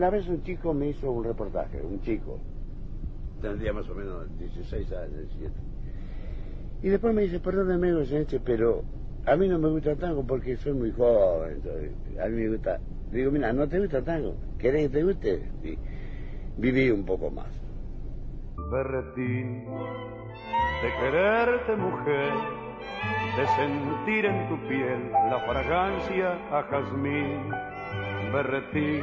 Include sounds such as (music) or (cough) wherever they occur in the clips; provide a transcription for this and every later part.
una vez un chico me hizo un reportaje, un chico, tendría más o menos 16 años, 17. Y después me dice, perdóneme, pero a mí no me gusta tango porque soy muy joven. a mí me gusta. Digo, mira, no te gusta tango. ¿Querés que te guste? Y viví un poco más. Berretín, de quererte mujer, de sentir en tu piel la fragancia a jazmín. Berretín,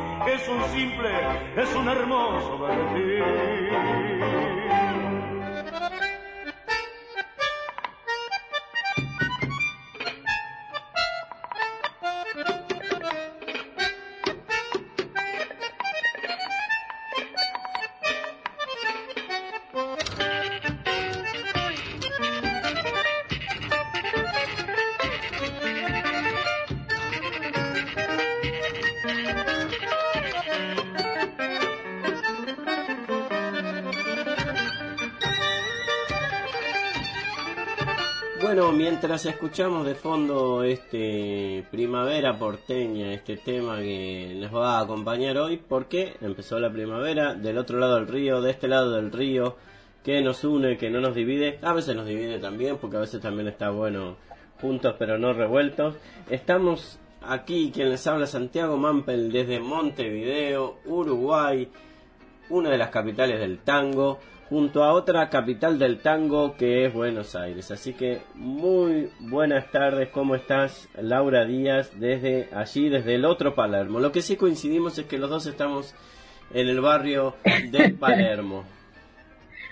es un simple, es un hermoso berretín. Mientras escuchamos de fondo este Primavera porteña, este tema que nos va a acompañar hoy, porque empezó la primavera del otro lado del río, de este lado del río, que nos une, que no nos divide, a veces nos divide también, porque a veces también está bueno juntos pero no revueltos. Estamos aquí, quien les habla Santiago Mampel desde Montevideo, Uruguay, una de las capitales del tango junto a otra capital del tango que es Buenos Aires. Así que muy buenas tardes, ¿cómo estás Laura Díaz desde allí, desde el otro Palermo? Lo que sí coincidimos es que los dos estamos en el barrio de (laughs) Palermo.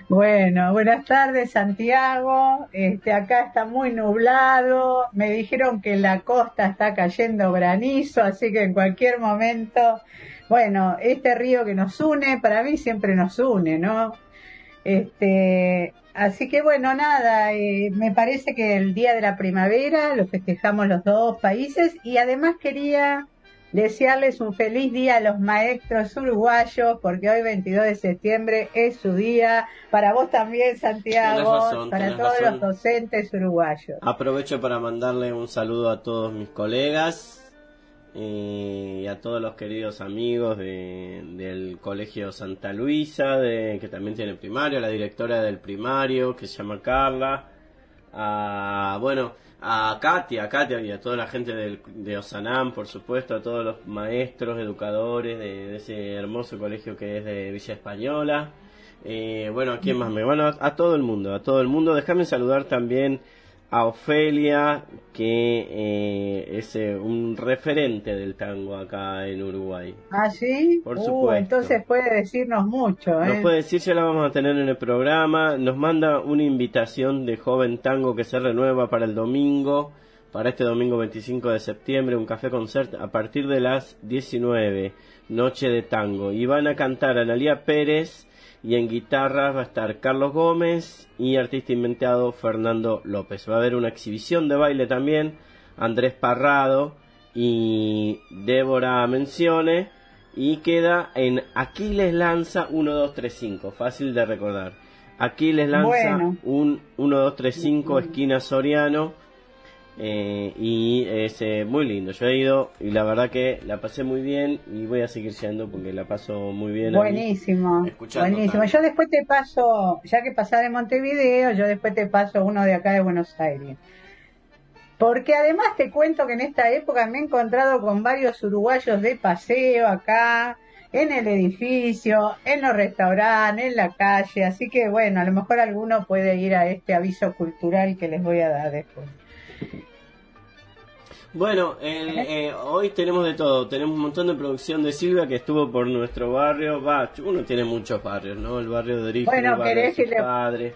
Bueno, buenas tardes Santiago. Este acá está muy nublado. Me dijeron que en la costa está cayendo granizo, así que en cualquier momento, bueno, este río que nos une, para mí siempre nos une, ¿no? Este, así que bueno, nada, eh, me parece que el Día de la Primavera lo festejamos los dos países y además quería desearles un feliz día a los maestros uruguayos porque hoy 22 de septiembre es su día. Para vos también, Santiago, para todos los docentes uruguayos. Aprovecho para mandarle un saludo a todos mis colegas y a todos los queridos amigos del Colegio Santa Luisa, de, que también tiene primario, a la directora del primario, que se llama Carla, a, bueno, a Katia, Katia y a toda la gente del, de Osanam, por supuesto, a todos los maestros, educadores de, ese hermoso colegio que es de Villa Española. Eh, bueno, ¿a quién más me? Bueno, a, todo el mundo, a todo el mundo. Déjame saludar también a Ofelia, que eh, es eh, un referente del tango acá en Uruguay. ¿Ah, sí? Por Uh, supuesto. entonces puede decirnos mucho, Nos ¿eh? puede decir, ya la vamos a tener en el programa. Nos manda una invitación de joven tango que se renueva para el domingo, para este domingo 25 de septiembre, un café concert a partir de las 19, noche de tango. Y van a cantar Analía Pérez y en guitarra va a estar Carlos Gómez y artista inventado Fernando López. Va a haber una exhibición de baile también, Andrés Parrado y Débora Mencione y queda en Aquiles Lanza 1235, fácil de recordar. Aquiles Lanza Bueno. un 1235 esquina Soriano eh, y es eh, muy lindo. Yo he ido y la verdad que la pasé muy bien y voy a seguir yendo porque la paso muy bien. Buenísimo, buenísimo. Yo después te paso, ya que de Montevideo, yo después te paso uno de acá de Buenos Aires. Porque además te cuento que en esta época me he encontrado con varios uruguayos de paseo acá, en el edificio, en los restaurantes, en la calle, así que bueno, a lo mejor alguno puede ir a este aviso cultural que les voy a dar después. Bueno, el- eh, hoy tenemos de todo. Tenemos un montón de producción de Silvia que estuvo por nuestro barrio. Va, uno tiene muchos barrios, ¿no? El barrio de origen, Bueno, el barrio de sus le- padres.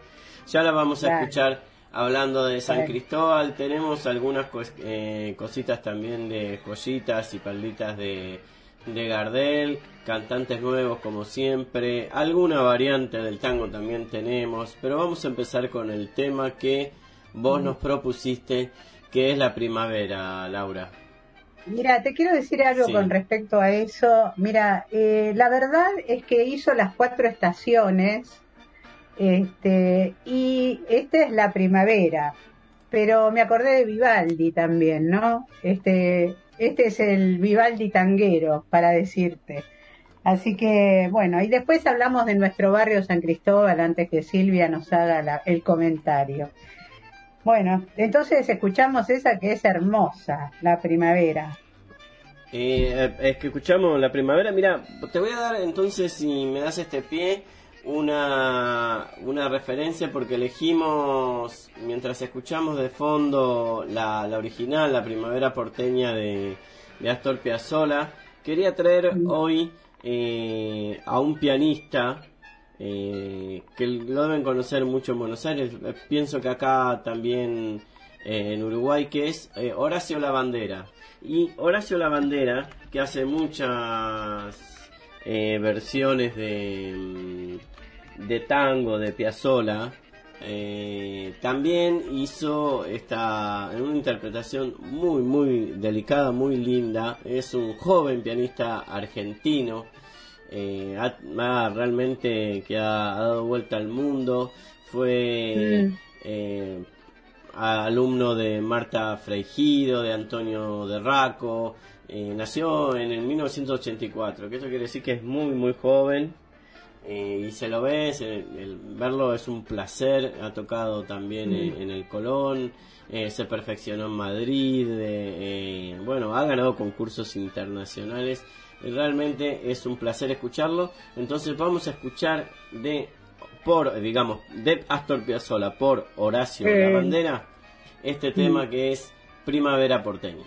Ya la vamos a escuchar hablando de San. Cristóbal. Tenemos algunas cos- eh, cositas también de joyitas y palditas de, de Gardel. Cantantes nuevos como siempre. Alguna variante del tango también tenemos. Pero vamos a empezar con el tema que vos nos propusiste, que es la primavera, Laura. Mira, te quiero decir algo Sí. con respecto a eso. Mira, eh, la verdad es que hizo las cuatro estaciones este, y esta es la primavera. Pero me acordé de Vivaldi también, ¿no? Este, este es el Vivaldi tanguero, para decirte. Así que, bueno, y después hablamos de nuestro barrio San Cristóbal antes que Silvia nos haga la- el comentario. Bueno, entonces escuchamos esa que es hermosa, la primavera. Eh, es que escuchamos la primavera. Mira, te voy a dar entonces, si me das este pie, una, una referencia porque elegimos, mientras escuchamos de fondo la, la original, la primavera porteña de, de Astor Piazzolla, quería traer hoy eh, a un pianista eh, que lo deben conocer mucho en Buenos Aires. Eh, Pienso que acá también eh, en Uruguay, que es eh, Horacio Lavandera. Y Horacio Lavandera, que hace muchas eh, versiones de, mm, de tango, de Piazzolla, eh, también hizo esta una interpretación muy muy delicada, muy linda. Es un joven pianista argentino eh, ha, ha realmente que ha, ha dado vuelta al mundo. Fue Mm. eh, alumno de Marta Freigido, de Antonio de Raco. eh, nació en el 1984, que eso quiere decir que es muy muy joven. eh, y se lo ve, se- el verlo es un placer. Ha tocado también en, en el Colón, eh, se perfeccionó en Madrid. eh, bueno, ha ganado concursos internacionales. Realmente es un placer escucharlo. Entonces vamos a escuchar de por digamos de Astor Piazzolla por Horacio Eh. Lavandera este tema que es Primavera porteña.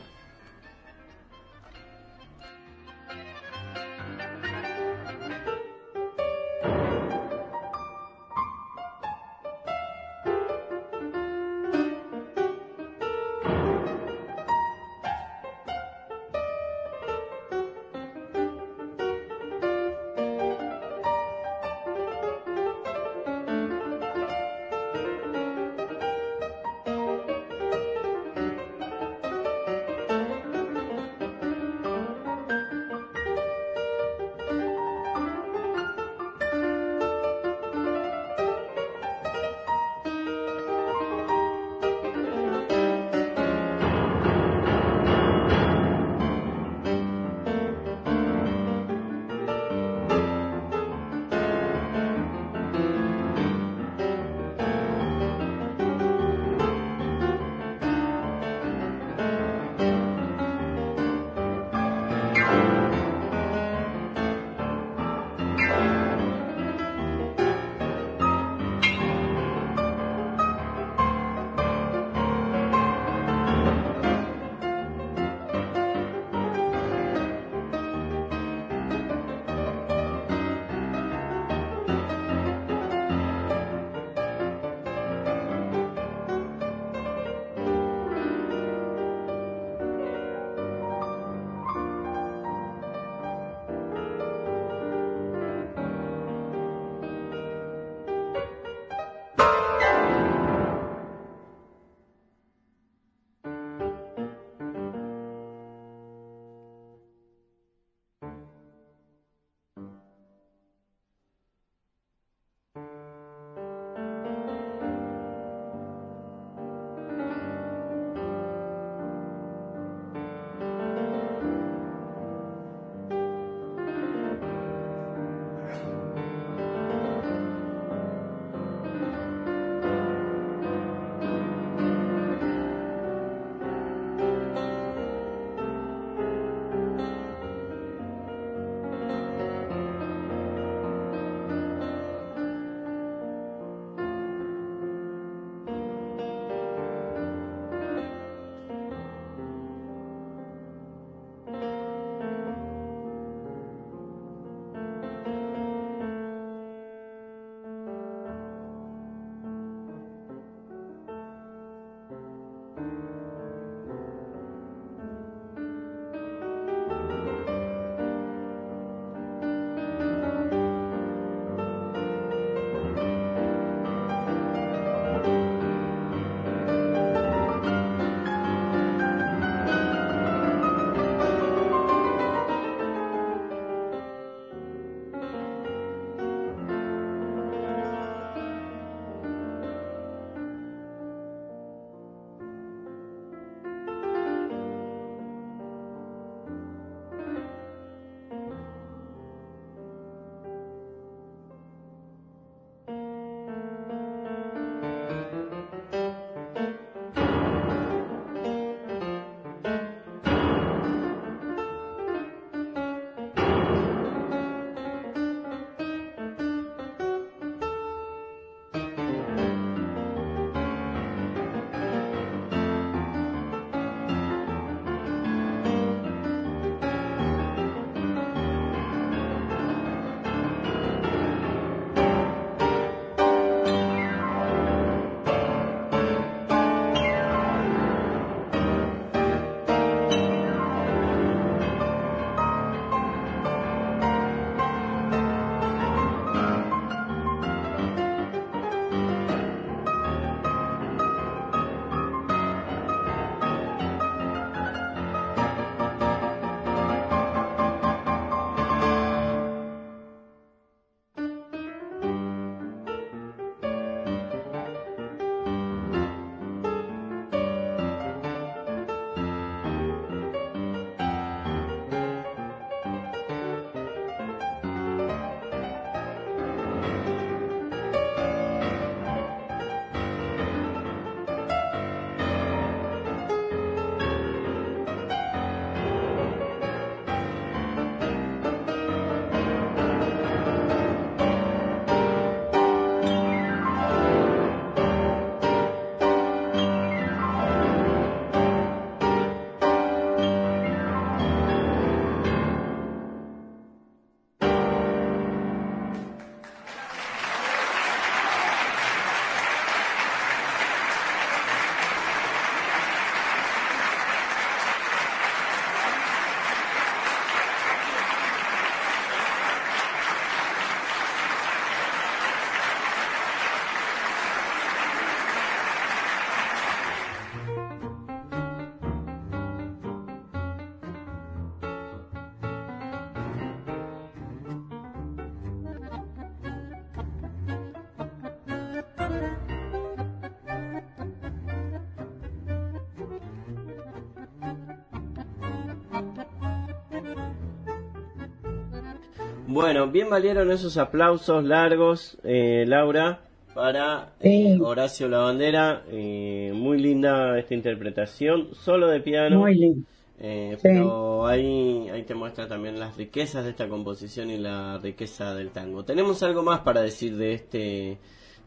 Bueno, bien valieron esos aplausos largos, eh, Laura, para eh, Horacio Lavandera. Eh, muy linda esta interpretación, solo de piano. Muy linda. Eh, pero ahí, ahí te muestra también las riquezas de esta composición y la riqueza del tango. Tenemos algo más para decir de este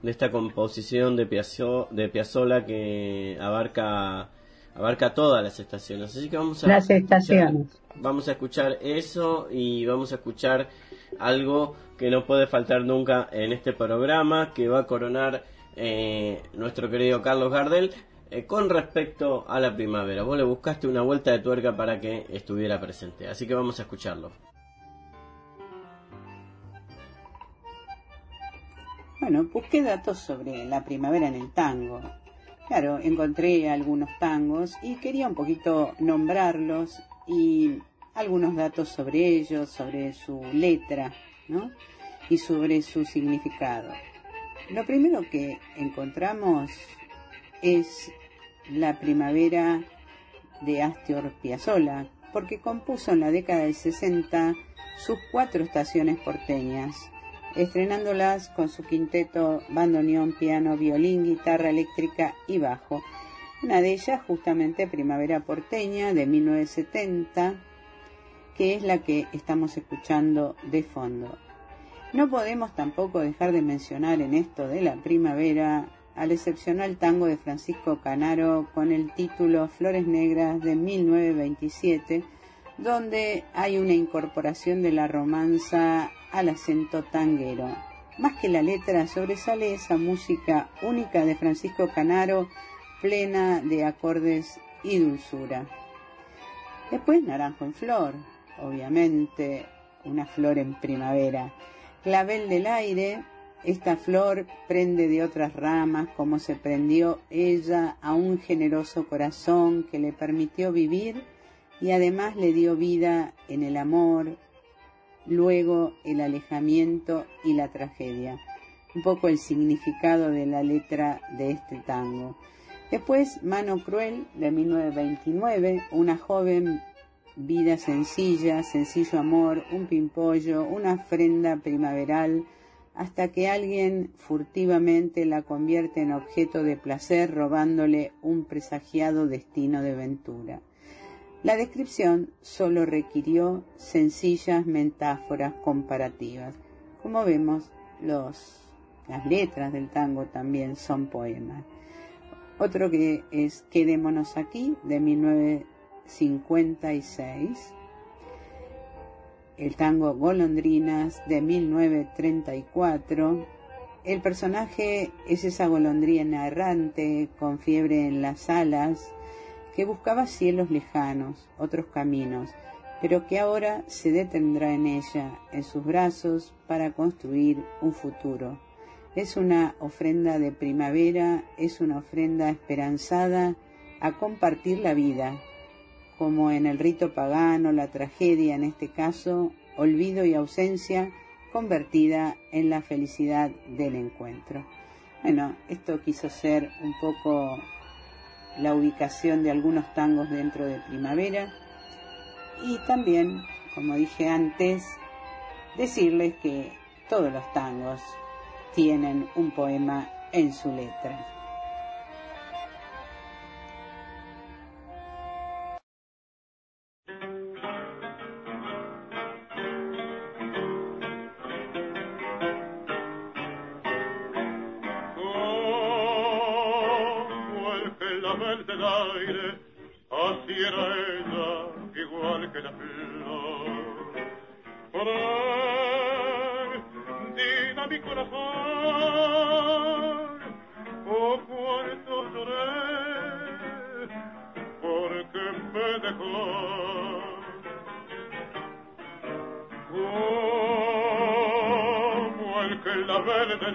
de esta composición de, de Piazzolla que abarca abarca todas las estaciones. Así que vamos a las estaciones. vamos a escuchar eso y vamos a escuchar algo que no puede faltar nunca en este programa que va a coronar eh, nuestro querido Carlos Gardel eh, con respecto a la primavera. Vos le buscaste una vuelta de tuerca para que estuviera presente, así que vamos a escucharlo. Bueno, busqué datos sobre la primavera en el tango. Claro, encontré algunos tangos y quería un poquito nombrarlos y algunos datos sobre ellos, sobre su letra, ¿no? Y sobre su significado. Lo primero que encontramos es la primavera de Astor Piazzolla, porque compuso en la década del 60 sus cuatro estaciones porteñas, estrenándolas con su quinteto bandoneón, piano, violín, guitarra eléctrica y bajo. Una de ellas justamente Primavera porteña de 1970, que es la que estamos escuchando de fondo. No podemos tampoco dejar de mencionar en esto de la primavera al excepcional tango de Francisco Canaro con el título Flores Negras de 1927, donde hay una incorporación de la romanza al acento tanguero. Más que la letra, sobresale esa música única de Francisco Canaro, plena de acordes y dulzura. Después Naranjo en Flor, obviamente una flor en primavera. Clavel del aire, esta flor prende de otras ramas como se prendió ella a un generoso corazón que le permitió vivir y además le dio vida en el amor, luego el alejamiento y la tragedia. Un poco el significado de la letra de este tango. Después, Mano Cruel, de 1929, una joven vida sencilla, sencillo amor, un pimpollo, una ofrenda primaveral, hasta que alguien furtivamente la convierte en objeto de placer robándole un presagiado destino de ventura. La descripción solo requirió sencillas metáforas comparativas. Como vemos, los, las letras del tango también son poemas. Otro que es Quedémonos aquí, de 1956 el tango Golondrinas de 1934. El personaje es esa golondrina errante con fiebre en las alas que buscaba cielos lejanos, otros caminos, pero que ahora se detendrá en ella, en sus brazos, para construir un futuro. Es una ofrenda de primavera, es una ofrenda esperanzada a compartir la vida, como en el rito pagano, la tragedia, en este caso, olvido y ausencia, convertida en la felicidad del encuentro. Bueno, esto quiso ser un poco la ubicación de algunos tangos dentro de primavera y también, como dije antes, decirles que todos los tangos tienen un poema en su letra.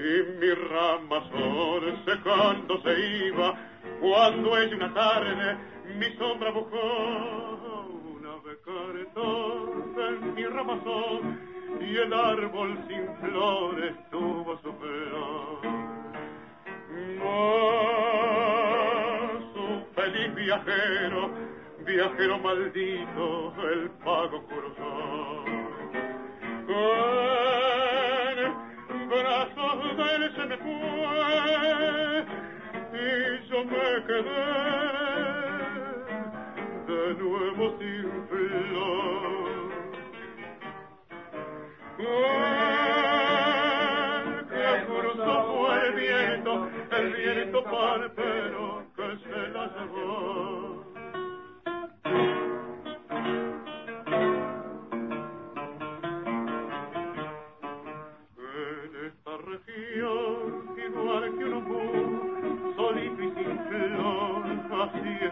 Y mi ramazón secando se iba, cuando ella una tarde mi sombra buscó una becaretón en mi ramazón y el árbol sin flores tuvo su flor. su feliz viajero, viajero maldito, el pago cruzó. Se me fue y yo me quedé de nuevo sin flor. El que cruzó fue el viento, el viento parpero que se la llevó.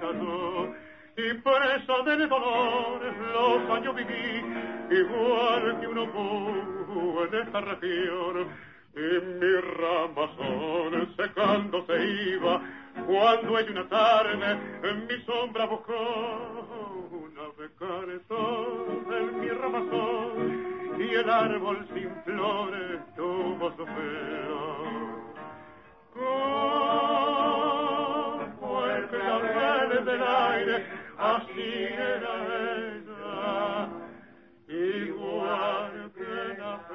Yo. Y presa del dolor, los años viví, igual que un ombú en esta región. Y mi ramazón secando se iba, cuando ella una tarde en mi sombra buscó una becaretón en mi ramazón y el árbol sin flores tuvo su flor. Clavel del aire, así era ella, igual que la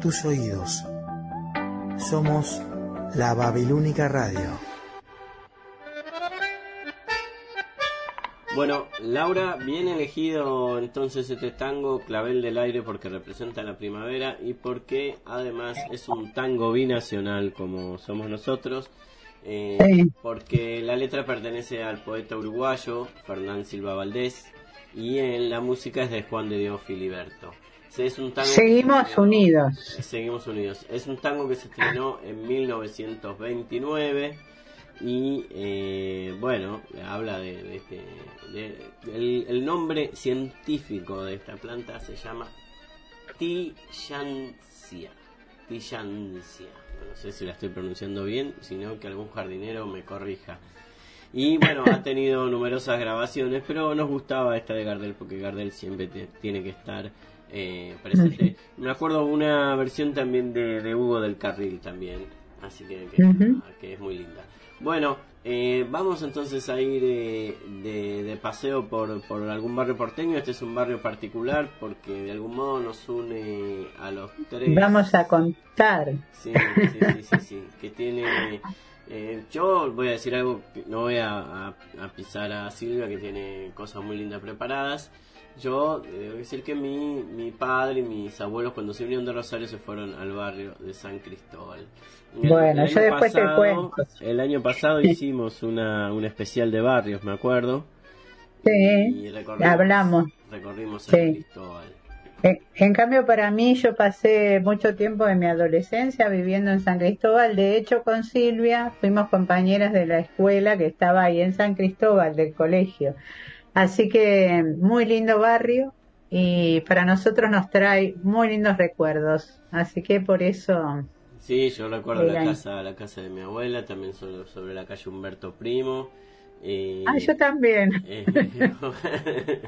tus oídos. Somos la Babilónica Radio. Bueno, Laura, bien elegido entonces este tango Clavel del Aire porque representa la primavera y porque además es un tango binacional como somos nosotros, eh, porque la letra pertenece al poeta uruguayo Fernán Silva Valdés y en la música es de Juan de Dios Filiberto. Es un tango se Seguimos unidos. Seguimos unidos. Es un tango que se estrenó en 1929 y eh, bueno, habla de, de este... de- el, el nombre científico de esta planta se llama Tillandsia. Tillandsia. No sé si la estoy pronunciando bien, sino que algún jardinero me corrija. Y bueno, ha tenido (laughs) numerosas grabaciones, pero nos gustaba esta de Gardel porque Gardel siempre te- tiene que estar eh, presente. Me acuerdo una versión también de, de Hugo del Carril también, así que, que es muy linda. Bueno, eh, vamos entonces a ir eh, de, de paseo por, por algún barrio porteño. Este es un barrio particular porque de algún modo nos une a los tres. Vamos a contar. Sí, sí, sí, sí, sí, que tiene... eh, yo voy a decir algo, no voy a, a- a pisar a Silvia, que tiene cosas muy lindas preparadas. Yo eh, debo decir que mi, mi padre y mis abuelos cuando se vinieron de Rosario se fueron al barrio de San Cristóbal. El- Bueno, el yo después te cuento. El año pasado hicimos una, un especial de barrios, me acuerdo. Sí, Y recorrimos, hablamos. Recorrimos San Sí. Cristóbal. Eh, En cambio, para mí, yo pasé mucho tiempo de mi adolescencia viviendo en San Cristóbal. De hecho, con Silvia fuimos compañeras de la escuela que estaba ahí en San Cristóbal, del colegio. Así que muy lindo barrio y para nosotros nos trae muy lindos recuerdos. Así que por eso, Sí, yo recuerdo la casa, la casa de mi abuela, también sobre, sobre la calle Humberto Primo. eh, ah, yo también. (laughs) eh, (laughs)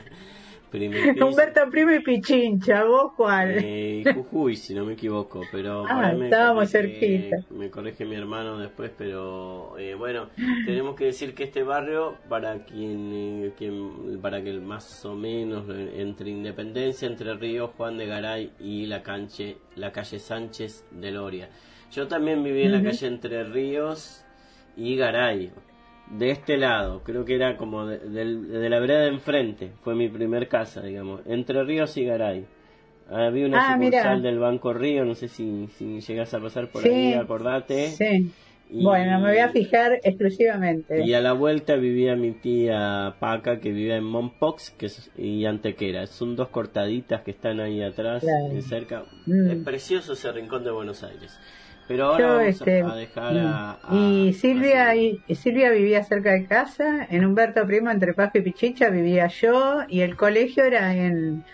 Humberto Primo y Pichincha, ¿vos cuál? eh, Jujuy, si no me equivoco, pero Ah, estábamos corrige- cerquita. Me corrige mi hermano después, pero eh, bueno, tenemos que decir que este barrio, para quien, eh, quien para que más o menos entre Independencia, Entre Ríos, Juan de Garay y la canche, la calle Sánchez de Loria. Yo también viví en la calle Entre Ríos y Garay. De este lado, creo que era como de, del- de la vereda de enfrente, fue mi primer casa, digamos, Entre Ríos y Garay. Había una Ah, sucursal del Banco Río, no sé si, si llegas a pasar por Sí, ahí, acordate. Sí, Y- Bueno, me voy a fijar exclusivamente. Y a la vuelta vivía mi tía Paca, que vivía en Mompox que es, y Antequera. Son dos cortaditas que están ahí atrás, Claro. cerca. Mm. Es precioso ese rincón de Buenos Aires. Pero ahora Yo, vamos a- este, a dejar a, a- y Silvia a- y, Silvia vivía cerca de casa, en Humberto Primo entre Pajo y Pichicha vivía yo y el colegio era en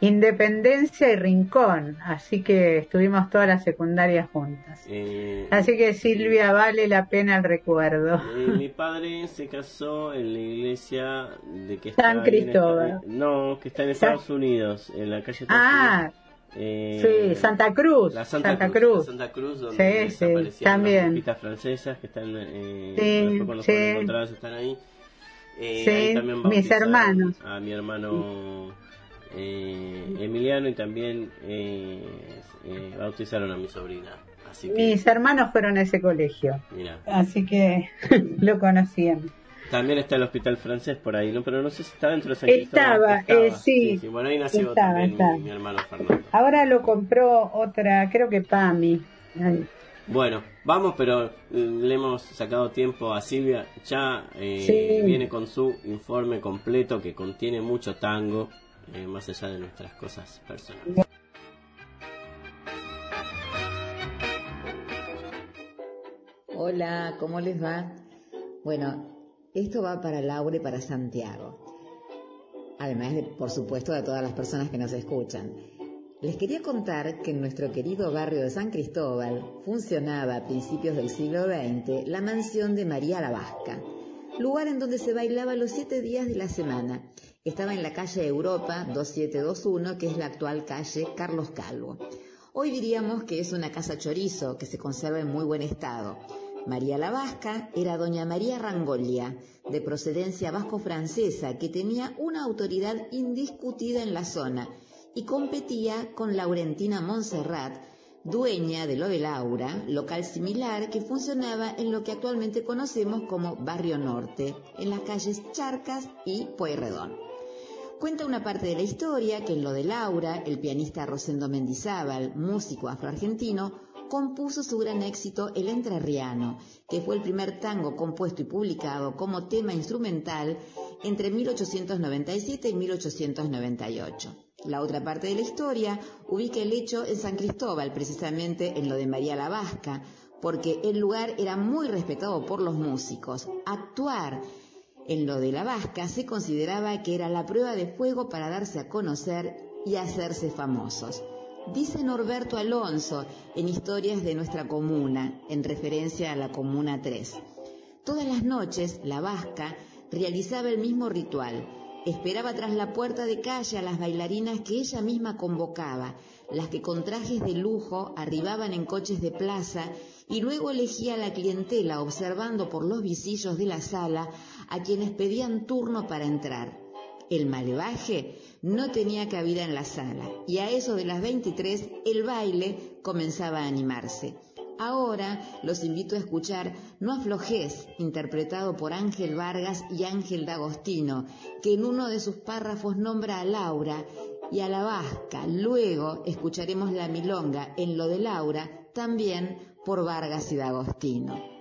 Independencia y Rincón, así que estuvimos todas las secundarias juntas. eh, Así que Silvia vale la pena el recuerdo. eh, mi padre se casó en la iglesia de que San está en Cristóbal. Esta- no, que está en San- Estados Unidos, en la calle Ah, Eh, sí, Santa Cruz, La Santa, Santa, Cruz, Cruz. la Santa Cruz, donde Sí, sí, también. las francesas que están, eh, Sí, cuando sí. están ahí. Eh, Sí, ahí también mis hermanos. A mi hermano eh, Emiliano y también eh, eh, bautizaron a mi sobrina. Así que, Mis hermanos fueron a ese colegio, mira. así que (laughs) lo conocían. También está el hospital francés por ahí, ¿no? Pero no sé si está dentro de San Estaba, Cristóbal. eh, sí. Bueno, ahí nació Estaba, también estaba. mi, mi hermano Fernando. Ahora lo compró otra, creo que Pami. Ay, Bueno, vamos, pero eh, le hemos sacado tiempo a Silvia. Ya eh, Sí. viene con su informe completo que contiene mucho tango, eh, más allá de nuestras cosas personales. Hola, ¿cómo les va? Bueno, esto va para Laura y para Santiago. Además, de, por supuesto, de todas las personas que nos escuchan. Les quería contar que en nuestro querido barrio de San Cristóbal funcionaba a principios del siglo XX la mansión de María la Vasca, lugar en donde se bailaba los siete días de la semana. Estaba en la calle Europa 2721, que es la actual calle Carlos Calvo. Hoy diríamos que es una casa chorizo que se conserva en muy buen estado. María la Vasca era doña María Rangolia, de procedencia vasco-francesa, que tenía una autoridad indiscutida en la zona y competía con Laurentina Montserrat, dueña de lo de Laura, local similar que funcionaba en lo que actualmente conocemos como Barrio Norte, en las calles Charcas y Pueyrredón. Cuenta una parte de la historia que en lo de Laura, el pianista Rosendo Mendizábal, músico afroargentino, compuso su gran éxito El Entrerriano, que fue el primer tango compuesto y publicado como tema instrumental entre 1897 y 1898. La otra parte de la historia ubica el hecho en San Cristóbal, precisamente en lo de María la Vasca, porque el lugar era muy respetado por los músicos. Actuar en lo de la Vasca se consideraba que era la prueba de fuego para darse a conocer y hacerse famosos. Dice Norberto Alonso en Historias de nuestra comuna, en referencia a la Comuna 3. Todas las noches, la Vasca realizaba el mismo ritual. Esperaba tras la puerta de calle a las bailarinas que ella misma convocaba, las que con trajes de lujo arribaban en coches de plaza y luego elegía a la clientela observando por los visillos de la sala a quienes pedían turno para entrar. El malevaje no tenía cabida en la sala y a eso de las 23 el baile comenzaba a animarse. Ahora los invito a escuchar No aflojes, interpretado por Ángel Vargas y Ángel D'Agostino, que en uno de sus párrafos nombra a Laura y a la Vasca. Luego escucharemos la milonga en lo de Laura, también por Vargas y D'Agostino.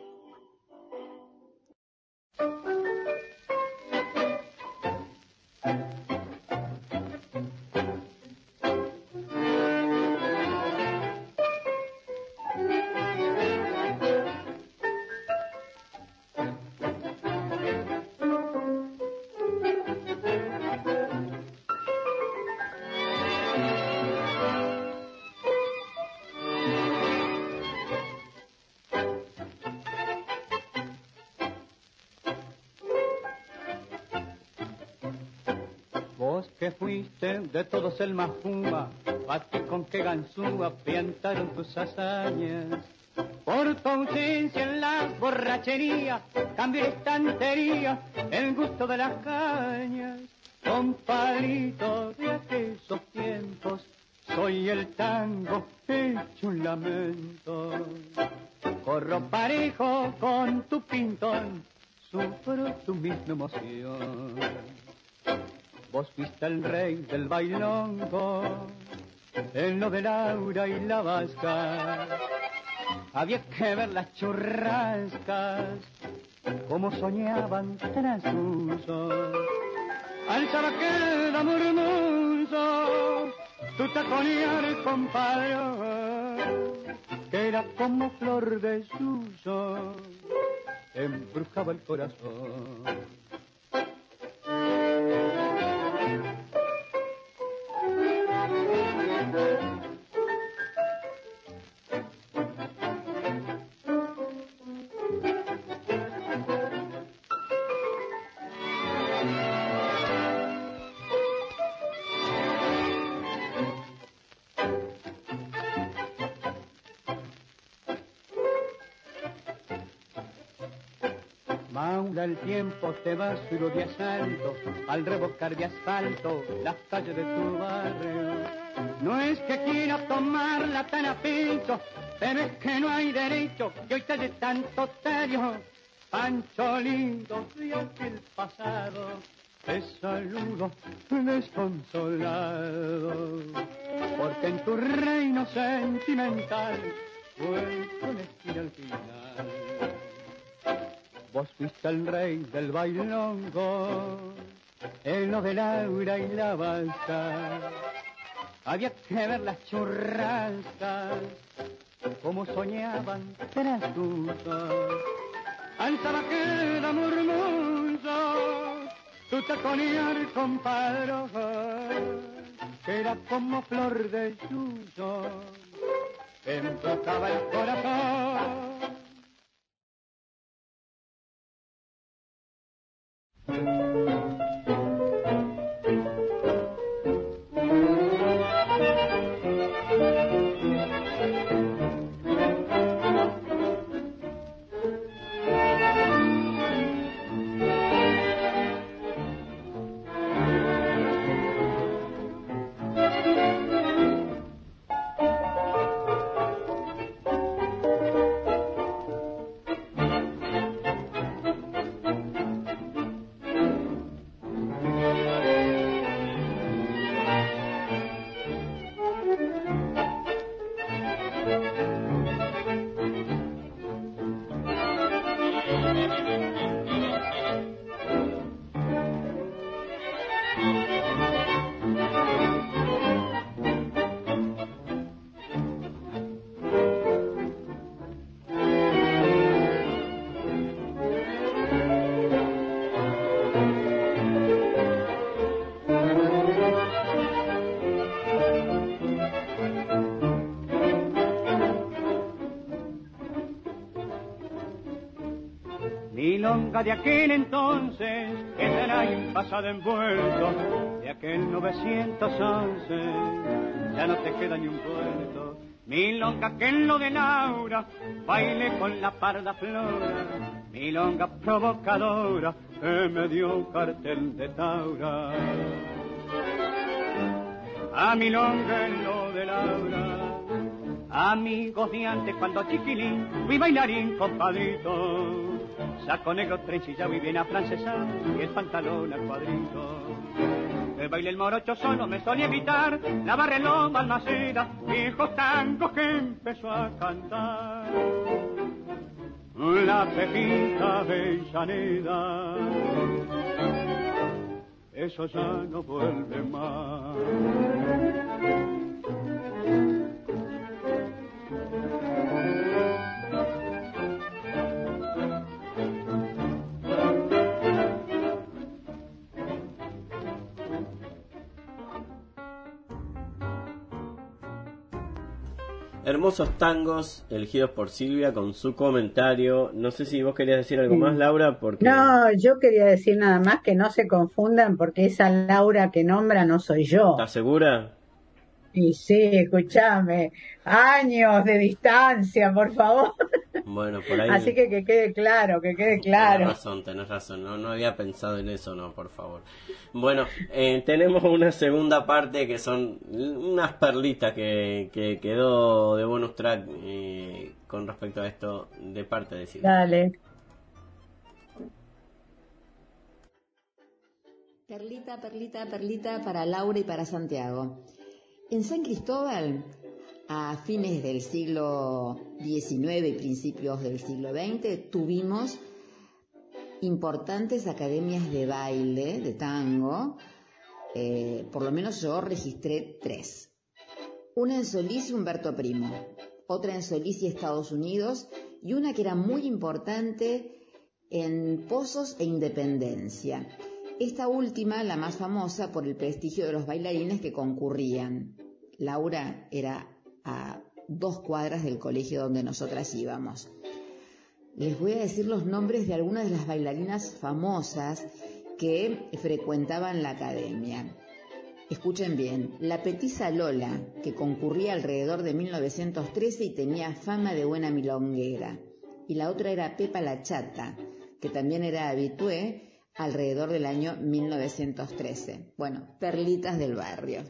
De todos el más fuma, a ti con qué ganzúa piantaron tus hazañas. Por tu ausencia en la borrachería, cambié la estantería, el gusto de las cañas. Compadrito de aquellos tiempos, soy el tango hecho un lamento. Corro parejo con tu pintón, sufro tu misma emoción. Vos fuiste el rey del bailongo, en lo de Laura y la vasca. había que ver las churrascas, como soñaban tras usos. Al sabaqueda murmuso, tu taconear compadre, que era como flor de suso, embrujaba el corazón. Tiempo te va solo de asalto al revocar de asfalto las calles de tu barrio. No es que quiera tomarla tan a pecho, pero es que no hay derecho que hoy te dé tanto tedio. Pancho lindo de aquel pasado, te saludo desconsolado, porque en tu reino sentimental fue con al final. Vos fuiste el rey del bailongo, el no de Laura y la balsa. Había que ver las churrascas, como soñaban tras Al tabaquera murmullo, tu taconear compadre, que era como flor de suyo, que el corazón. De aquel entonces que será un pasado envuelto de aquel 911 ya no te queda ni un puerto milonga que en lo de Laura baile con la parda flora milonga provocadora que me dio cartel de Taura. A milonga en lo de Laura amigos de antes cuando chiquilín fui bailarín compadrito Saco negro, trencillado y bien afrancesado, y el pantalón al cuadrito. El baile el morocho solo me solía evitar, la barrelón balmaceda, viejos tangos que empezó a cantar. La pepita Llaneda, eso ya no vuelve más. Hermosos tangos elegidos por Silvia con su comentario. No sé si vos querías decir algo más, Laura, porque... No, yo quería decir nada más que no se confundan porque esa Laura que nombra no soy yo. ¿Estás segura? Y sí, escúchame, años de distancia, por favor. Bueno, por ahí. Así que que quede claro, que quede claro. Tenés razón, tenés razón. No, no había pensado en eso, no, por favor. Bueno, eh, tenemos una segunda parte que son unas perlitas que, que quedó de bonus track eh, con respecto a esto de parte de Silvia. Dale. Perlita, perlita, perlita para Laura y para Santiago. En San Cristóbal a fines del siglo XIX y principios del siglo XX tuvimos importantes academias de baile, de tango, eh, por lo menos yo registré tres. Una en Solís y Humberto Primo, otra en Solís y Estados Unidos, y una que era muy importante en Pozos e Independencia. Esta última, la más famosa por el prestigio de los bailarines que concurrían. Laura era a dos cuadras del colegio donde nosotras íbamos. Les voy a decir los nombres de algunas de las bailarinas famosas que frecuentaban la academia. Escuchen bien, la petiza Lola, que concurría alrededor de 1913 y tenía fama de buena milonguera, y la otra era Pepa la Chata, que también era habitué alrededor del año 1913. Bueno, perlitas del barrio.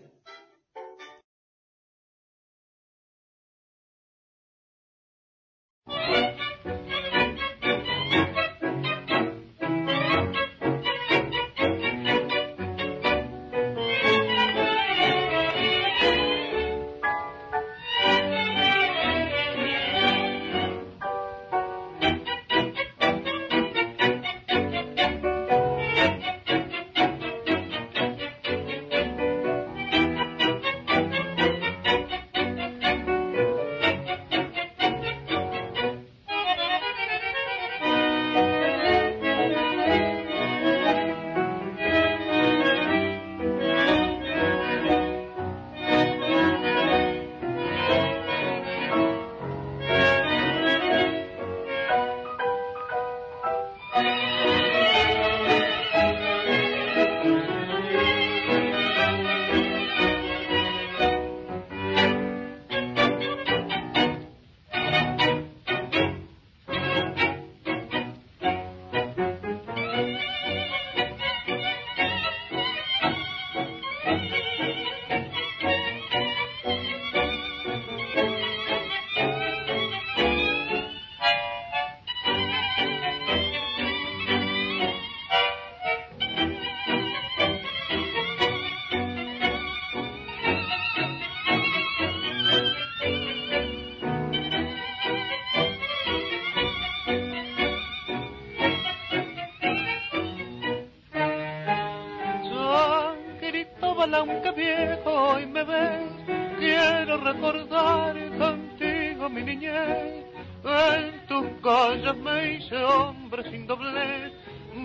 Recordar contigo mi niñez. En tus calles me hice hombre sin doblez,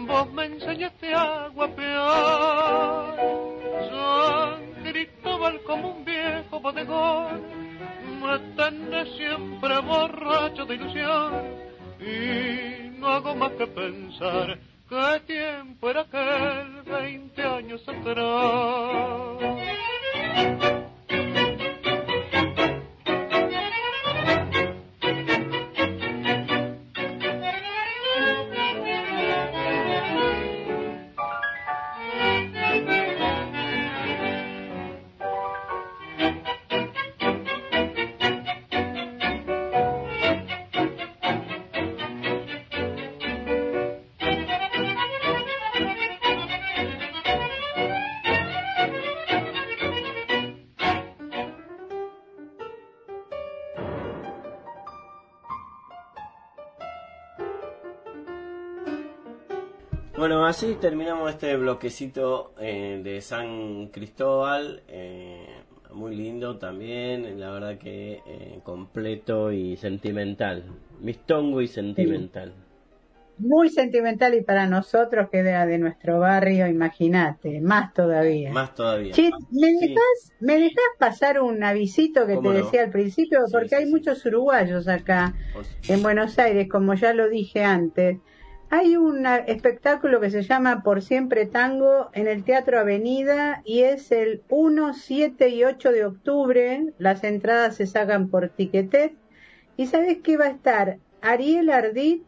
vos me enseñaste a guapear. San Cristóbal como un viejo bodegón, me tenés siempre borracho de ilusión y no hago más que pensar terminamos este bloquecito eh, de San Cristóbal. Eh, muy lindo también, la verdad que eh, completo y sentimental. Mistongo y sentimental. Muy sentimental y para nosotros que era de nuestro barrio, imagínate, más todavía. Más todavía. ¿me, dejas, ¿me dejas pasar un avisito que te decía al principio? Porque hay muchos uruguayos acá en Buenos Aires, como ya lo dije antes. Hay un espectáculo que se llama Por Siempre Tango en el Teatro Avenida y es el 1, 7 y 8 de octubre. Las entradas se sacan por Tiquetet. ¿Y sabes qué va a estar? Ariel Ardit,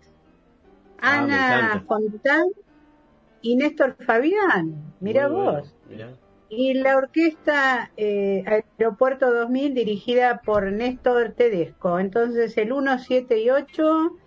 ah, Ana Fontán y Néstor Fabián. Mira vos. Y la orquesta eh, Aeropuerto 2000 dirigida por Néstor Tedesco. Entonces el 1, 7 y 8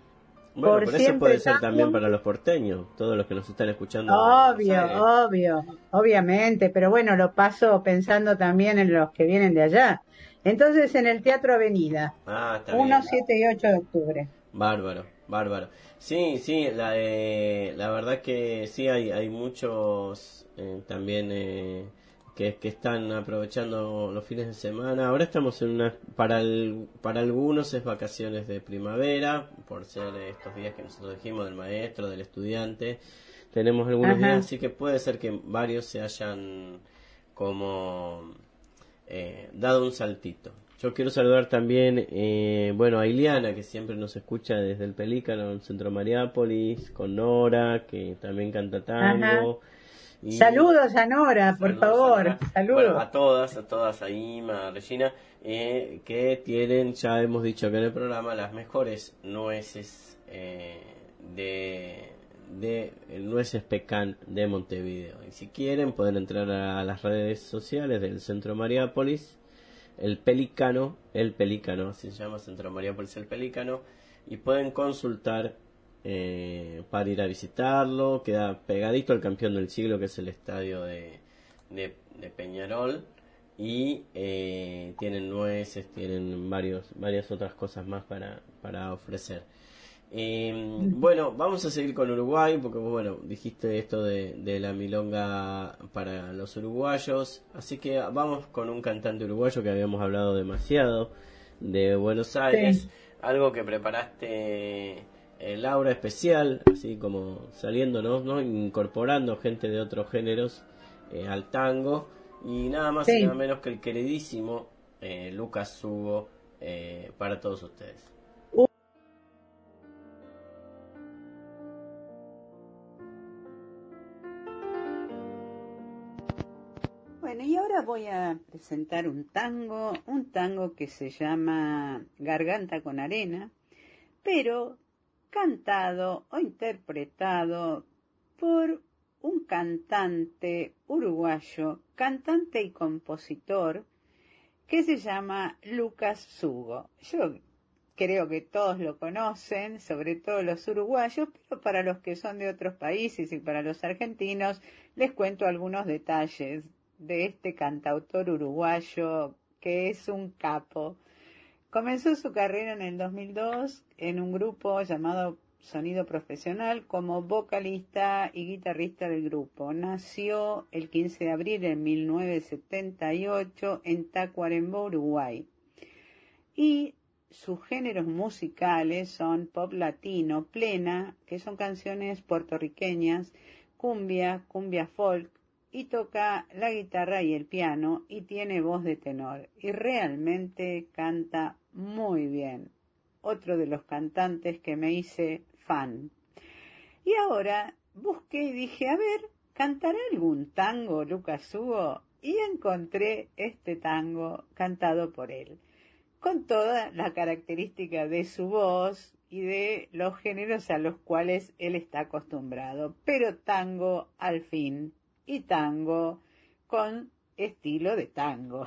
Bueno, por pero eso puede ser también para los porteños, todos los que nos están escuchando. Obvio, obvio, obviamente, pero bueno, lo paso pensando también en los que vienen de allá. Entonces, en el Teatro Avenida, Ah, está 1, bien. 7 y 8 de octubre. Bárbaro, bárbaro. Sí, sí, la, eh, la verdad que sí hay, hay muchos eh, también eh, que, que están aprovechando los fines de semana. Ahora estamos en una, para, el- para algunos es vacaciones de primavera, por ser estos días que nosotros dijimos del maestro, del estudiante. Tenemos algunos Ajá. días, así que puede ser que varios se hayan como eh, dado un saltito. Yo quiero saludar también, eh, bueno, a Iliana, que siempre nos escucha desde el Pelícano, en Centro Mariápolis, con Nora, que también canta tango. Y- Saludos a Nora, por Saludos, favor, Nora. saludos. Bueno, a todas, a todas, a Ima, a Regina, eh, que tienen, ya hemos dicho que en el programa, las mejores nueces eh, de, de Nueces Pecan de Montevideo. Y si quieren, pueden entrar a las redes sociales del Centro Mariápolis, el Pelícano, el Pelícano, así se llama Centro Mariápolis el Pelícano, y pueden consultar eh, para ir a visitarlo. Queda pegadito al campeón del siglo, que es el estadio de, de, de Peñarol. Y eh, tienen nueces, tienen varios, varias otras cosas más para, para ofrecer. Eh, bueno, vamos a seguir con Uruguay, porque bueno, dijiste esto de, de la milonga para los uruguayos, así que vamos con un cantante uruguayo que habíamos hablado demasiado, de Buenos Aires, algo que preparaste eh, Laura especial, así como saliéndonos, ¿no? incorporando gente de otros géneros eh, al tango, y nada más y Sí. nada menos que el queridísimo eh, Lucas Hugo eh, para todos ustedes. Bueno, y ahora voy a presentar un tango, un tango que se llama Garganta con Arena, pero cantado o interpretado por un cantante uruguayo, cantante y compositor, que se llama Lucas Sugo. Yo creo que todos lo conocen, sobre todo los uruguayos, pero para los que son de otros países y para los argentinos, les cuento algunos detalles de este cantautor uruguayo que es un capo. Comenzó su carrera en el 2002 en un grupo llamado Sonido Profesional como vocalista y guitarrista del grupo. Nació el 15 de abril de 1978 en Tacuarembó, Uruguay. Y sus géneros musicales son pop latino, plena, que son canciones puertorriqueñas, cumbia, cumbia folk, y toca la guitarra y el piano y tiene voz de tenor y realmente canta muy bien. Otro de los cantantes que me hice fan. Y ahora busqué y dije, a ver, ¿cantará algún tango Lucas Hugo? Y encontré este tango cantado por él, con toda la característica de su voz y de los géneros a los cuales él está acostumbrado, pero tango al fin y tango con estilo de tango.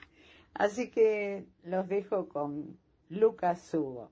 (laughs) Así que los dejo con Lucas Hugo.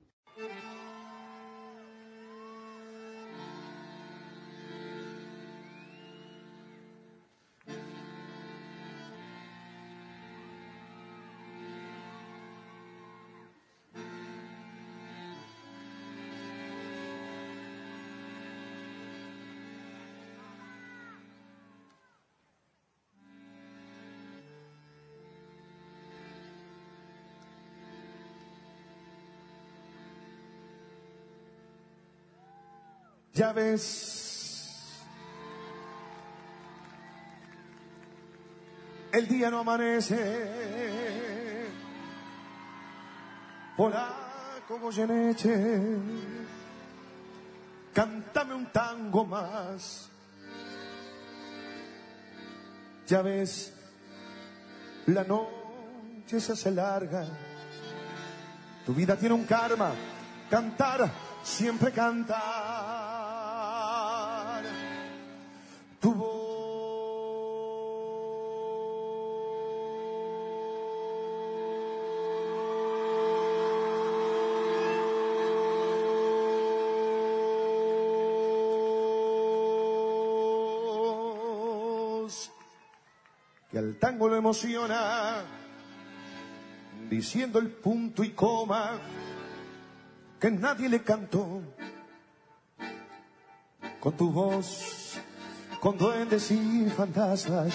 Ya ves, el día no amanece, polaco Goyeneche, cántame un tango más. Ya ves, la noche se hace larga, tu vida tiene un karma, cantar, siempre cantar. Tango lo emociona, diciendo el punto y coma que nadie le cantó. Con tu voz, con duendes y fantasmas,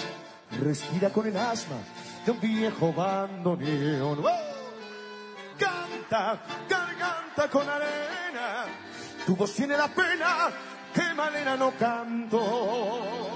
respira con el asma de un viejo bandoneón. ¡Oh! Canta, garganta con arena, tu voz tiene la pena que manera no canto.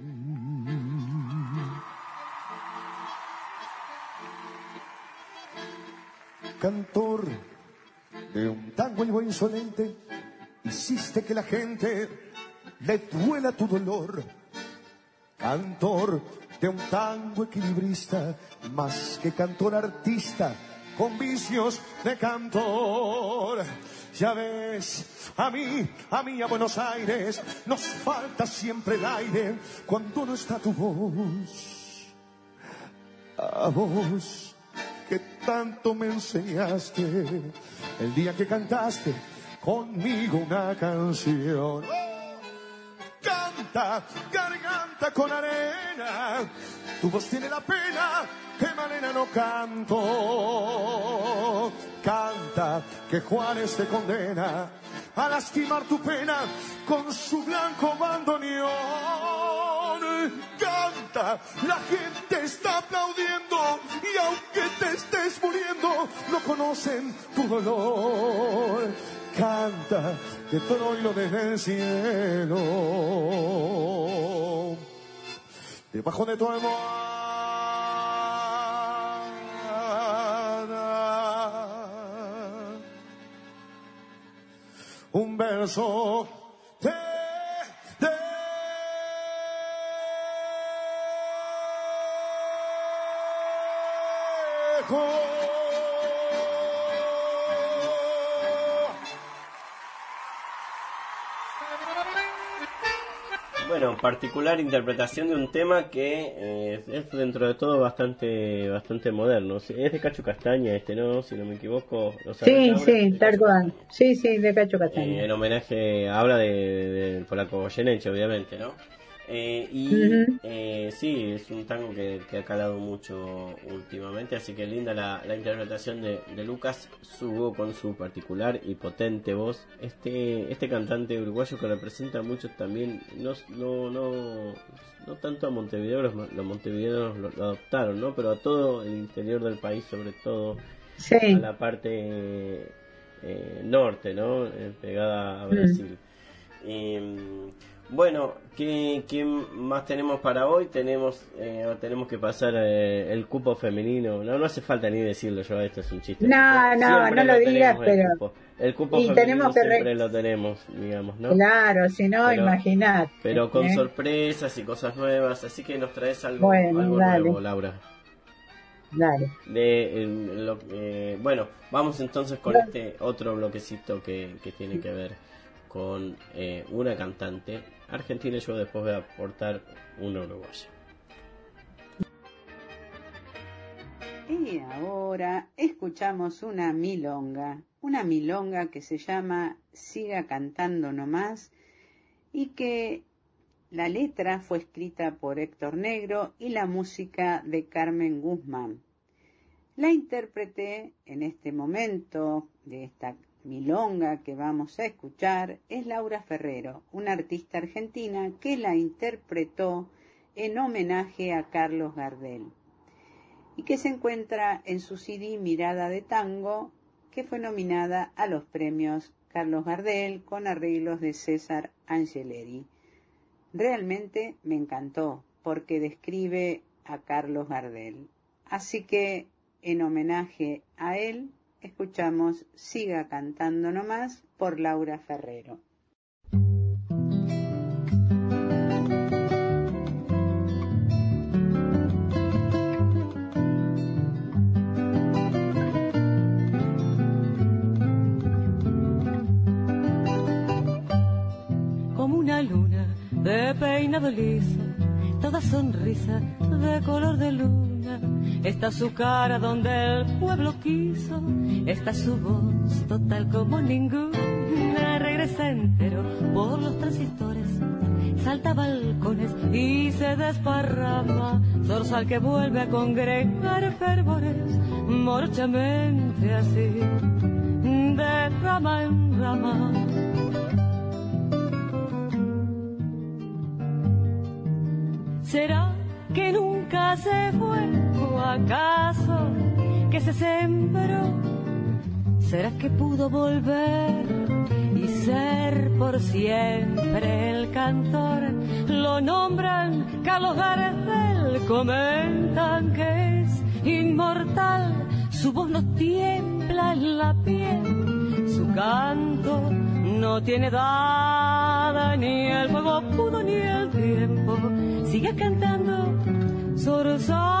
Cantor de un tango algo insolente, hiciste que la gente le duela tu dolor. Cantor de un tango equilibrista, más que cantor artista, con vicios de cantor. Ya ves, a mí, a mí, a Buenos Aires, nos falta siempre el aire cuando no está tu voz. A vos, que tanto me enseñaste el día que cantaste conmigo una canción. Canta, garganta con arena, tu voz tiene la pena que manera no canto. Canta, que Juárez te condena a lastimar tu pena con su blanco bandoneón. Canta, la gente está aplaudiendo y aunque te estés muriendo, no conocen tu dolor. Canta, que Troilo desde el cielo, debajo de tu almohada, un verso particular interpretación de un tema que eh, es dentro de todo bastante bastante moderno. Es de Cacho Castaña este, ¿no? Si no me equivoco. ¿lo Sí, sí, tal cual. Sí, sí, de Cacho Eh, Castaña. en homenaje, habla de, de- del polaco Goyeneche, obviamente, ¿no? Eh, y eh, sí, es un tango que, que ha calado mucho últimamente, así que linda la, la interpretación de, de Lucas Subo con su particular y potente voz. Este, este cantante uruguayo que representa mucho también, no, no, no, no tanto a Montevideo, los, los montevideanos lo, lo adoptaron, ¿no? Pero a todo el interior del país, sobre todo Sí. a la parte eh, norte, ¿no? Eh, pegada a Brasil. Y, mm, bueno, ¿qué, qué más tenemos para hoy? Tenemos eh, tenemos que pasar eh, el cupo femenino. No, no hace falta ni decirlo yo, esto es un chiste. No, no, Siempre no lo digas, el pero- cupo. El cupo Y femenino tenemos que re- siempre lo tenemos, digamos, ¿no? Claro, si no, imagínate. Pero con ¿eh? sorpresas y cosas nuevas, así que nos traes algo, Bueno, algo nuevo, Laura. Dale. de lo- eh, bueno vamos entonces con este otro bloquecito que, que tiene que ver con eh, una cantante argentina yo después a aportar una uruguaya Y ahora escuchamos una milonga, una milonga que se llama Siga cantando nomás y que la letra fue escrita por Héctor Negro y la música de Carmen Guzmán. La intérprete en este momento de esta milonga que vamos a escuchar es Laura Ferrero, una artista argentina que la interpretó en homenaje a Carlos Gardel y que se encuentra en su CD Mirada de Tango, que fue nominada a los premios Carlos Gardel con arreglos de César Angeleri. Realmente me encantó porque describe a Carlos Gardel. Así que en homenaje a él, escuchamos Siga cantando nomás por Laura Ferrero. Como una luna de peinado liso sonrisa de color de luna. Está su cara donde el pueblo quiso, está su voz total como ninguna. Regresa entero por los transistores, salta balcones y se desparrama. Zorzal que vuelve a congregar fervores, morchamente así, de rama en rama. ¿Será que nunca se fue o acaso que se sembró? ¿Será que pudo volver y ser por siempre el cantor? Lo nombran Carlos Gardel, comentan que es inmortal, su voz no tiembla en la piel, su canto no tiene edad, ni el fuego pudo ni el tiempo sigue cantando Zorzal.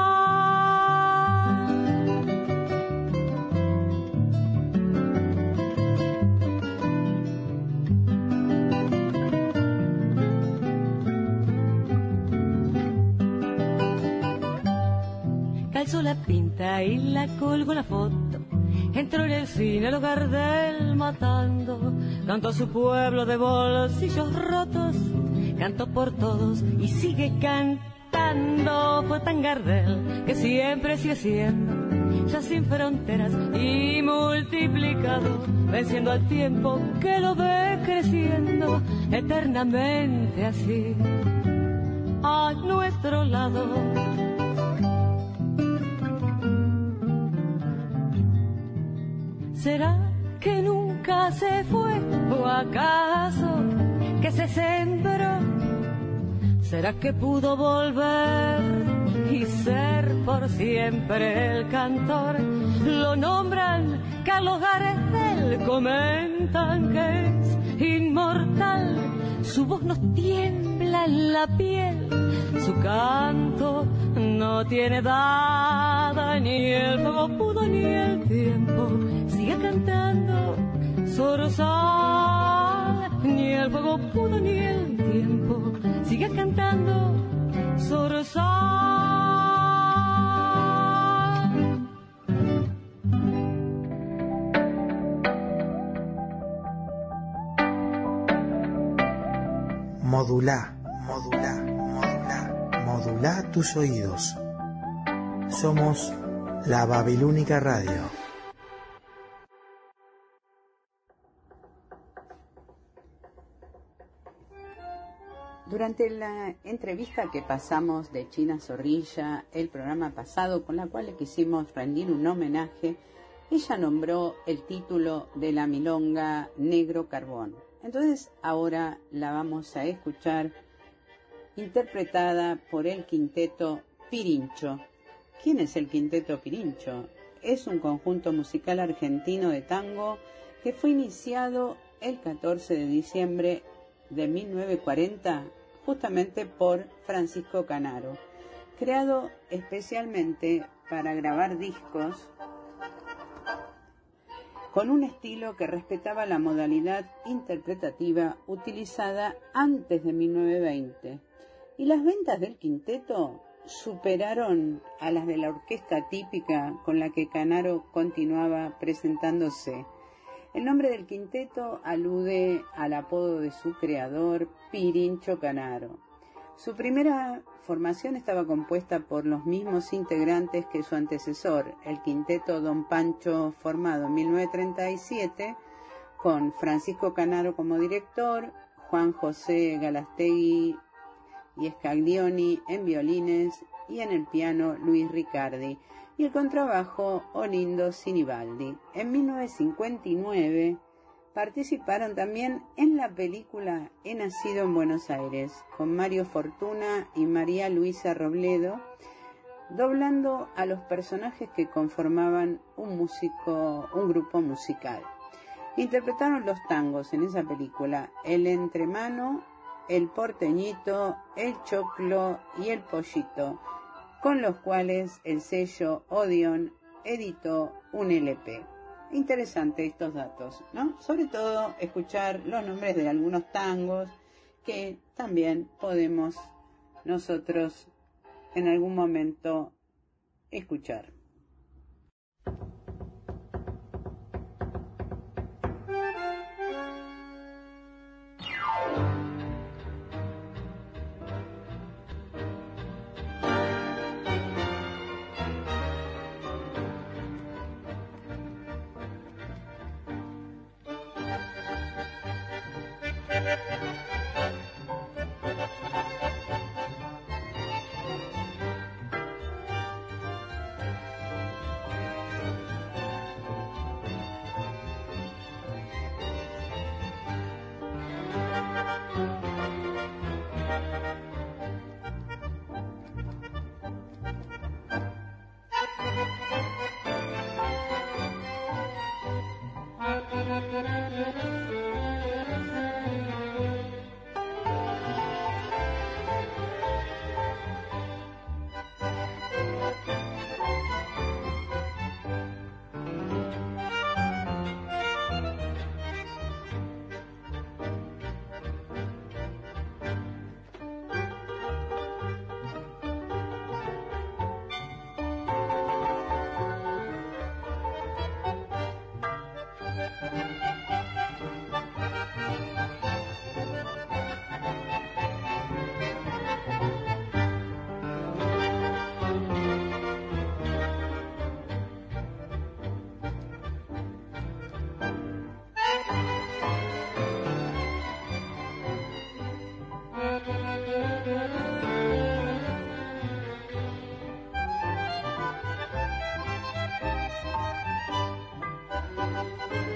Calzó la pinta y la colgó la foto. Entró en el cine el hogar del matando. Cantó a su pueblo de bolsillos rotos cantó por todos y sigue cantando. Fue tan Gardel que siempre sigue siendo, ya sin fronteras y multiplicado, venciendo al tiempo que lo ve creciendo eternamente así a nuestro lado. ¿Será que nunca se fue o acaso que se sembró? ¿Será que pudo volver y ser por siempre el cantor? Lo nombran Carlos Gardel, comentan que es inmortal. Su voz nos tiembla en la piel, su canto no tiene edad, ni el fuego pudo ni el tiempo. Sigue cantando, Zorzal, el fuego pudo ni el tiempo. Sigue cantando, Zorzal. Modulá, modulá, modulá, modulá tus oídos. Somos la Babilónica Radio. Durante la entrevista que pasamos de China Zorrilla, el programa pasado, con la cual le quisimos rendir un homenaje, ella nombró el título de la milonga Negro Carbón. Entonces ahora la vamos a escuchar interpretada por el quinteto Pirincho. ¿Quién es el quinteto Pirincho? Es un conjunto musical argentino de tango que fue iniciado el 14 de diciembre de 1940 justamente por Francisco Canaro, creado especialmente para grabar discos con un estilo que respetaba la modalidad interpretativa utilizada antes de 1920. Y las ventas del quinteto superaron a las de la orquesta típica con la que Canaro continuaba presentándose. El nombre del quinteto alude al apodo de su creador, Pirincho Canaro. Su primera formación estaba compuesta por los mismos integrantes que su antecesor, el quinteto Don Pancho, formado en 1937, con Francisco Canaro como director, Juan José Galastegui y Scaglioni en violines y en el piano Luis Ricardi y el contrabajo Olindo Sinibaldi. En 1959 participaron también en la película He nacido en Buenos Aires con Mario Fortuna y María Luisa Robledo, doblando a los personajes que conformaban un músico, un grupo musical. Interpretaron los tangos en esa película, El Entremano, El Porteñito, El Choclo y El Pollito, con los cuales el sello Odeon editó un LP. Interesante estos datos, ¿no? Sobre todo escuchar los nombres de algunos tangos que también podemos nosotros en algún momento escuchar. Música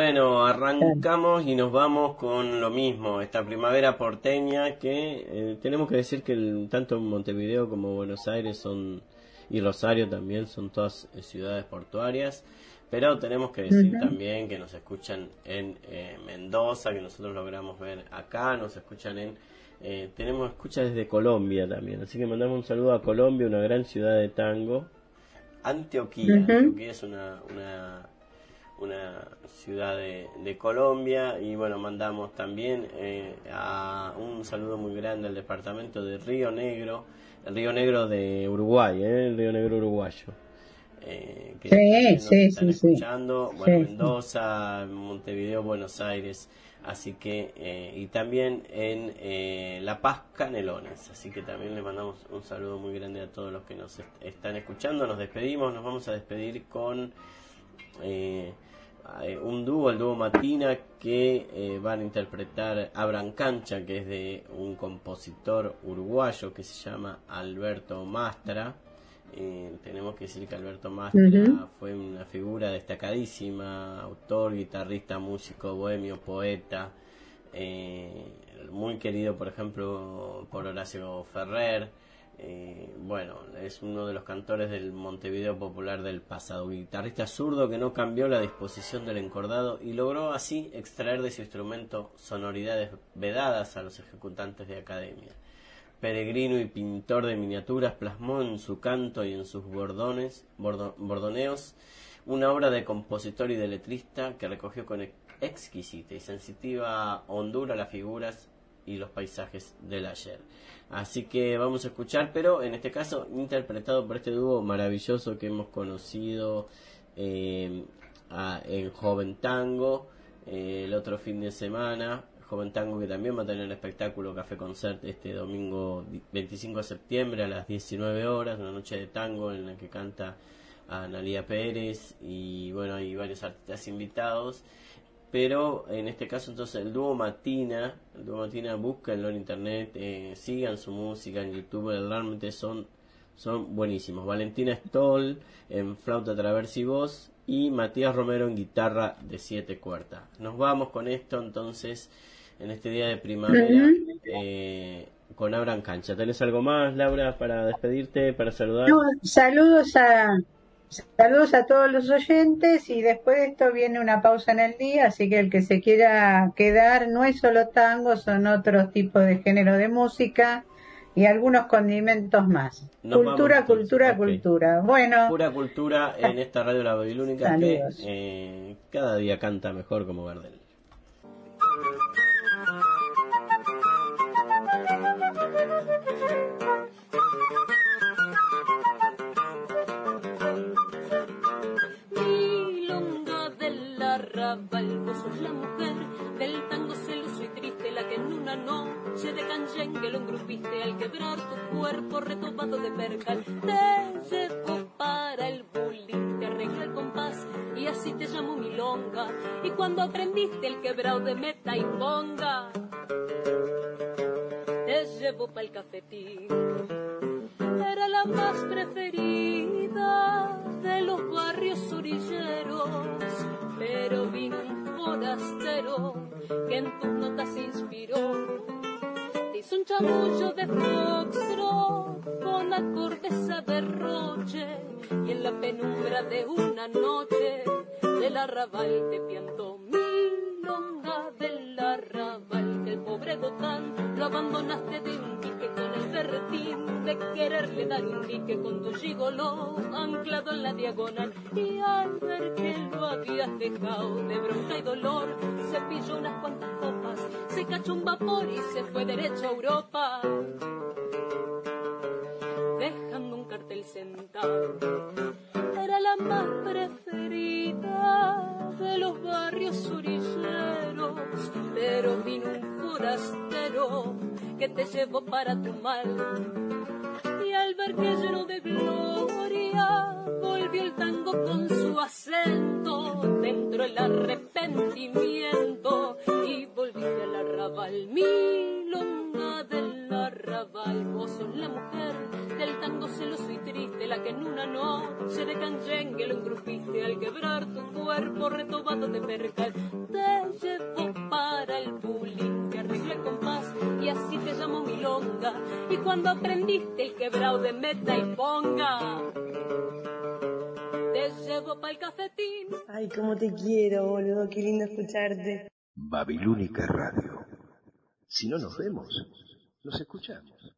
Bueno, arrancamos y nos vamos con lo mismo, esta primavera porteña que eh, tenemos que decir que el- tanto Montevideo como Buenos Aires son y Rosario también son todas eh, ciudades portuarias, pero tenemos que decir también que nos escuchan en eh, Mendoza, que nosotros logramos ver acá, nos escuchan en eh, tenemos escucha desde Colombia también, así que mandamos un saludo a Colombia, una gran ciudad de tango. Antioquía. Antioquía es una, una una ciudad de, de Colombia. Y bueno mandamos también eh, a un saludo muy grande al departamento de Río Negro el Río Negro de Uruguay ¿eh? el Río Negro uruguayo eh, que Sí, nos sí, están sí, escuchando. Bueno. Mendoza Montevideo Buenos Aires. Así que eh, y también en eh, La Paz Canelones. Así que también le mandamos un saludo muy grande a todos los que nos est- están escuchando. Nos despedimos. Nos vamos a despedir con eh, eh, un dúo, el dúo Matina, que eh, van a interpretar Abran Cancha, que es de un compositor uruguayo que se llama Alberto Mastra. Eh, tenemos que decir que Alberto Mastra fue una figura destacadísima, autor, guitarrista, músico, bohemio, poeta, eh, muy querido, por ejemplo, por Horacio Ferrer. Eh, bueno, es uno de los cantores del Montevideo Popular del pasado, guitarrista zurdo que no cambió la disposición del encordado y logró así extraer de su instrumento sonoridades vedadas a los ejecutantes de academia. Peregrino y pintor de miniaturas, plasmó en su canto y en sus bordones, bordo- bordoneos una obra de compositor y de letrista que recogió con ex- exquisita y sensitiva hondura las figuras y los paisajes del ayer. Así que vamos a escuchar, pero en este caso interpretado por este dúo maravilloso que hemos conocido eh, a- en Joven Tango eh, el otro fin de semana. Joven Tango que también va a tener espectáculo Café Concert este domingo di- 25 de septiembre a las 19 horas, una noche de tango en la que canta Analia Pérez y bueno, hay varios artistas invitados. Pero en este caso entonces el dúo Matina, el dúo Matina búsquenlo en internet, eh, sigan su música en YouTube, realmente son, son buenísimos. Valentina Stoll en flauta traversa y voz y Matías Romero en guitarra de siete cuerdas. Nos vamos con esto entonces en este día de primavera eh, con Abran Cancha. ¿Tenés algo más, Laura, para despedirte, para saludar? No, saludos a saludos a todos los oyentes y después de esto viene una pausa en el día, así que el que se quiera quedar no es solo tango, son otros tipos de género de música y algunos condimentos más. Nos cultura, vamos, cultura, cultura. Bueno, Pura cultura en esta radio La Babilónica que eh, cada día canta mejor como Gardel. Vos sos la mujer del tango celoso y triste, la que en una noche de canyengue lo engrupiste al quebrar tu cuerpo retobado de percal. Te llevo para el bullying, te arregla el compás y así te llamo milonga. Y cuando aprendiste el quebrado de meta y ponga, te llevo para el cafetín era la más preferida de los barrios orilleros, pero vino un forastero que en tus notas inspiró. Te hizo un chamullo de foxtrot con acordes a derroche y en la penumbra de una noche del arrabal te piantó milonga del arrabal que el pobre Gotán lo abandonaste de un de quererle dar un dique con tu gigoló anclado en la diagonal y al ver que lo habías dejado de bronca y dolor se pilló unas cuantas copas se cachó un vapor y se fue derecho a Europa dejando un cartel sentado la más preferida de los barrios orilleros, pero vino un forastero que te llevó para tu mal. Y al ver que lleno de gloria volvió el tango con su acento, dentro el arrepentimiento y volviste al arrabal, milonga del arrabal, vos sos la mujer del tango celoso y triste, la que en una noche de canyengue lo engrupiste. Al quebrar tu cuerpo retobado de percal. Te llevó para el bullying, el compás y así te llamo milonga. Y cuando aprendiste el quebrado de meta y ponga, te llevo para el cafetín. Ay, cómo te quiero, boludo. Qué lindo escucharte. Babilónica Radio. Si no nos vemos, nos escuchamos.